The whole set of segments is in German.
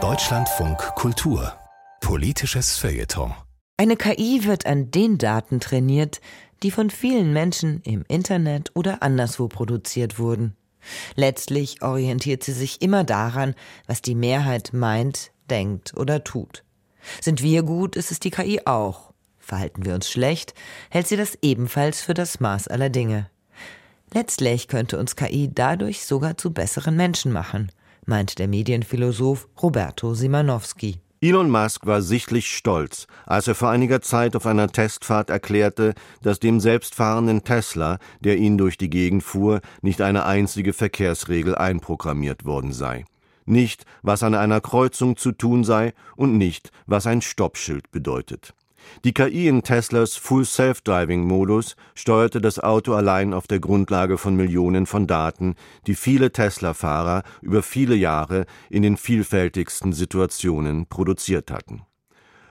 Deutschlandfunk Kultur Politisches Feuilleton Eine KI wird an den Daten trainiert, die von vielen Menschen im Internet oder anderswo produziert wurden. Letztlich orientiert sie sich immer daran, was die Mehrheit meint, denkt oder tut. Sind wir gut, ist es die KI auch. Verhalten wir uns schlecht, hält sie das ebenfalls für das Maß aller Dinge. Letztlich könnte uns KI dadurch sogar zu besseren Menschen machen, meint der Medienphilosoph Roberto Simanowski. Elon Musk war sichtlich stolz, als er vor einiger Zeit auf einer Testfahrt erklärte, dass dem selbstfahrenden Tesla, der ihn durch die Gegend fuhr, nicht eine einzige Verkehrsregel einprogrammiert worden sei. Nicht, was an einer Kreuzung zu tun sei und nicht, was ein Stoppschild bedeutet. Die KI in Teslas Full Self-Driving-Modus steuerte das Auto allein auf der Grundlage von Millionen von Daten, die viele Tesla-Fahrer über viele Jahre in den vielfältigsten Situationen produziert hatten.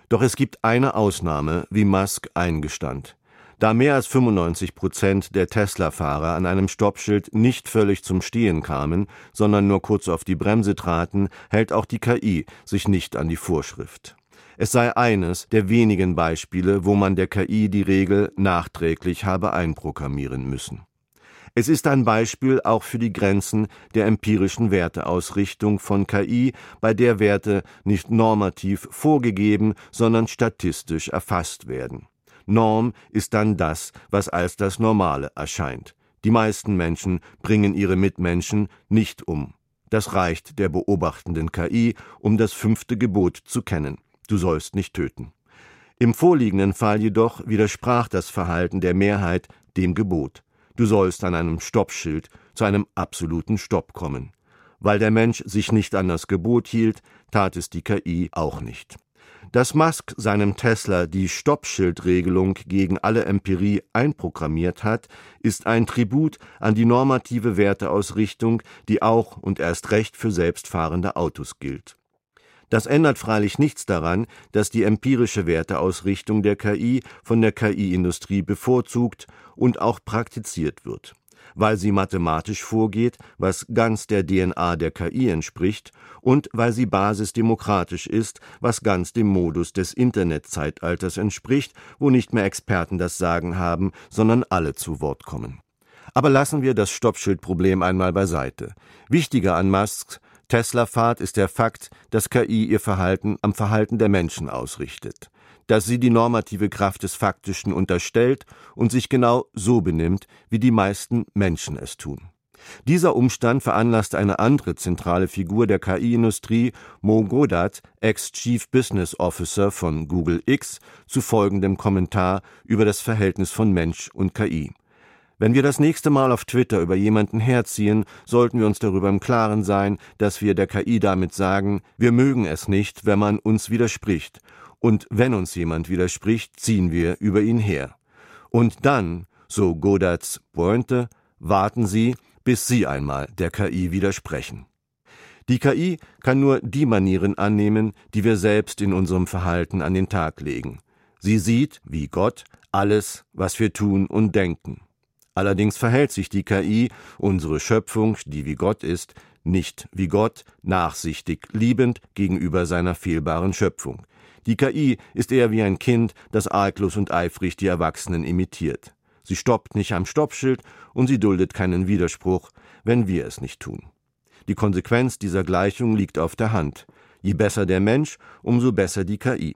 Doch es gibt eine Ausnahme, wie Musk eingestand. Da mehr als 95 Prozent der Tesla-Fahrer an einem Stoppschild nicht völlig zum Stehen kamen, sondern nur kurz auf die Bremse traten, hält auch die KI sich nicht an die Vorschrift. Es sei eines der wenigen Beispiele, wo man der KI die Regel nachträglich habe einprogrammieren müssen. Es ist ein Beispiel auch für die Grenzen der empirischen Werteausrichtung von KI, bei der Werte nicht normativ vorgegeben, sondern statistisch erfasst werden. Norm ist dann das, was als das Normale erscheint. Die meisten Menschen bringen ihre Mitmenschen nicht um. Das reicht der beobachtenden KI, um das fünfte Gebot zu kennen du sollst nicht töten. Im vorliegenden Fall jedoch widersprach das Verhalten der Mehrheit dem Gebot. Du sollst an einem Stoppschild zu einem absoluten Stopp kommen. Weil der Mensch sich nicht an das Gebot hielt, tat es die KI auch nicht. Dass Musk seinem Tesla die Stoppschildregelung gegen alle Empirie einprogrammiert hat, ist ein Tribut an die normative Werteausrichtung, die auch und erst recht für selbstfahrende Autos gilt. Das ändert freilich nichts daran, dass die empirische Werteausrichtung der KI von der KI-Industrie bevorzugt und auch praktiziert wird, weil sie mathematisch vorgeht, was ganz der DNA der KI entspricht, und weil sie basisdemokratisch ist, was ganz dem Modus des Internetzeitalters entspricht, wo nicht mehr Experten das Sagen haben, sondern alle zu Wort kommen. Aber lassen wir das Stoppschildproblem einmal beiseite. Wichtiger an Musks Tesla-Fahrt ist der Fakt, dass KI ihr Verhalten am Verhalten der Menschen ausrichtet, dass sie die normative Kraft des Faktischen unterstellt und sich genau so benimmt, wie die meisten Menschen es tun. Dieser Umstand veranlasst eine andere zentrale Figur der KI-Industrie, Mo Godat, Ex-Chief Business Officer von Google X, zu folgendem Kommentar über das Verhältnis von Mensch und KI. Wenn wir das nächste Mal auf Twitter über jemanden herziehen, sollten wir uns darüber im Klaren sein, dass wir der KI damit sagen, wir mögen es nicht, wenn man uns widerspricht, und wenn uns jemand widerspricht, ziehen wir über ihn her. Und dann, so Godards Pointe, warten Sie, bis Sie einmal der KI widersprechen. Die KI kann nur die Manieren annehmen, die wir selbst in unserem Verhalten an den Tag legen. Sie sieht, wie Gott, alles, was wir tun und denken. Allerdings verhält sich die KI, unsere Schöpfung, die wie Gott ist, nicht wie Gott, nachsichtig, liebend gegenüber seiner fehlbaren Schöpfung. Die KI ist eher wie ein Kind, das arglos und eifrig die Erwachsenen imitiert. Sie stoppt nicht am Stoppschild und sie duldet keinen Widerspruch, wenn wir es nicht tun. Die Konsequenz dieser Gleichung liegt auf der Hand. Je besser der Mensch, umso besser die KI.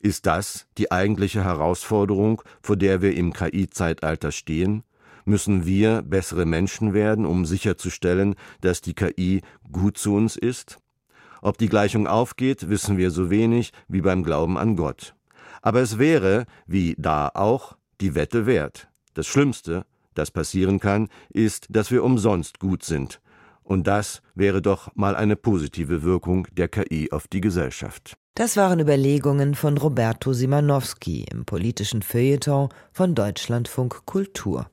Ist das die eigentliche Herausforderung, vor der wir im KI-Zeitalter stehen? Müssen wir bessere Menschen werden, um sicherzustellen, dass die KI gut zu uns ist? Ob die Gleichung aufgeht, wissen wir so wenig wie beim Glauben an Gott. Aber es wäre, wie da auch, die Wette wert. Das Schlimmste, das passieren kann, ist, dass wir umsonst gut sind. Und das wäre doch mal eine positive Wirkung der KI auf die Gesellschaft. Das waren Überlegungen von Roberto Simanowski im politischen Feuilleton von Deutschlandfunk Kultur.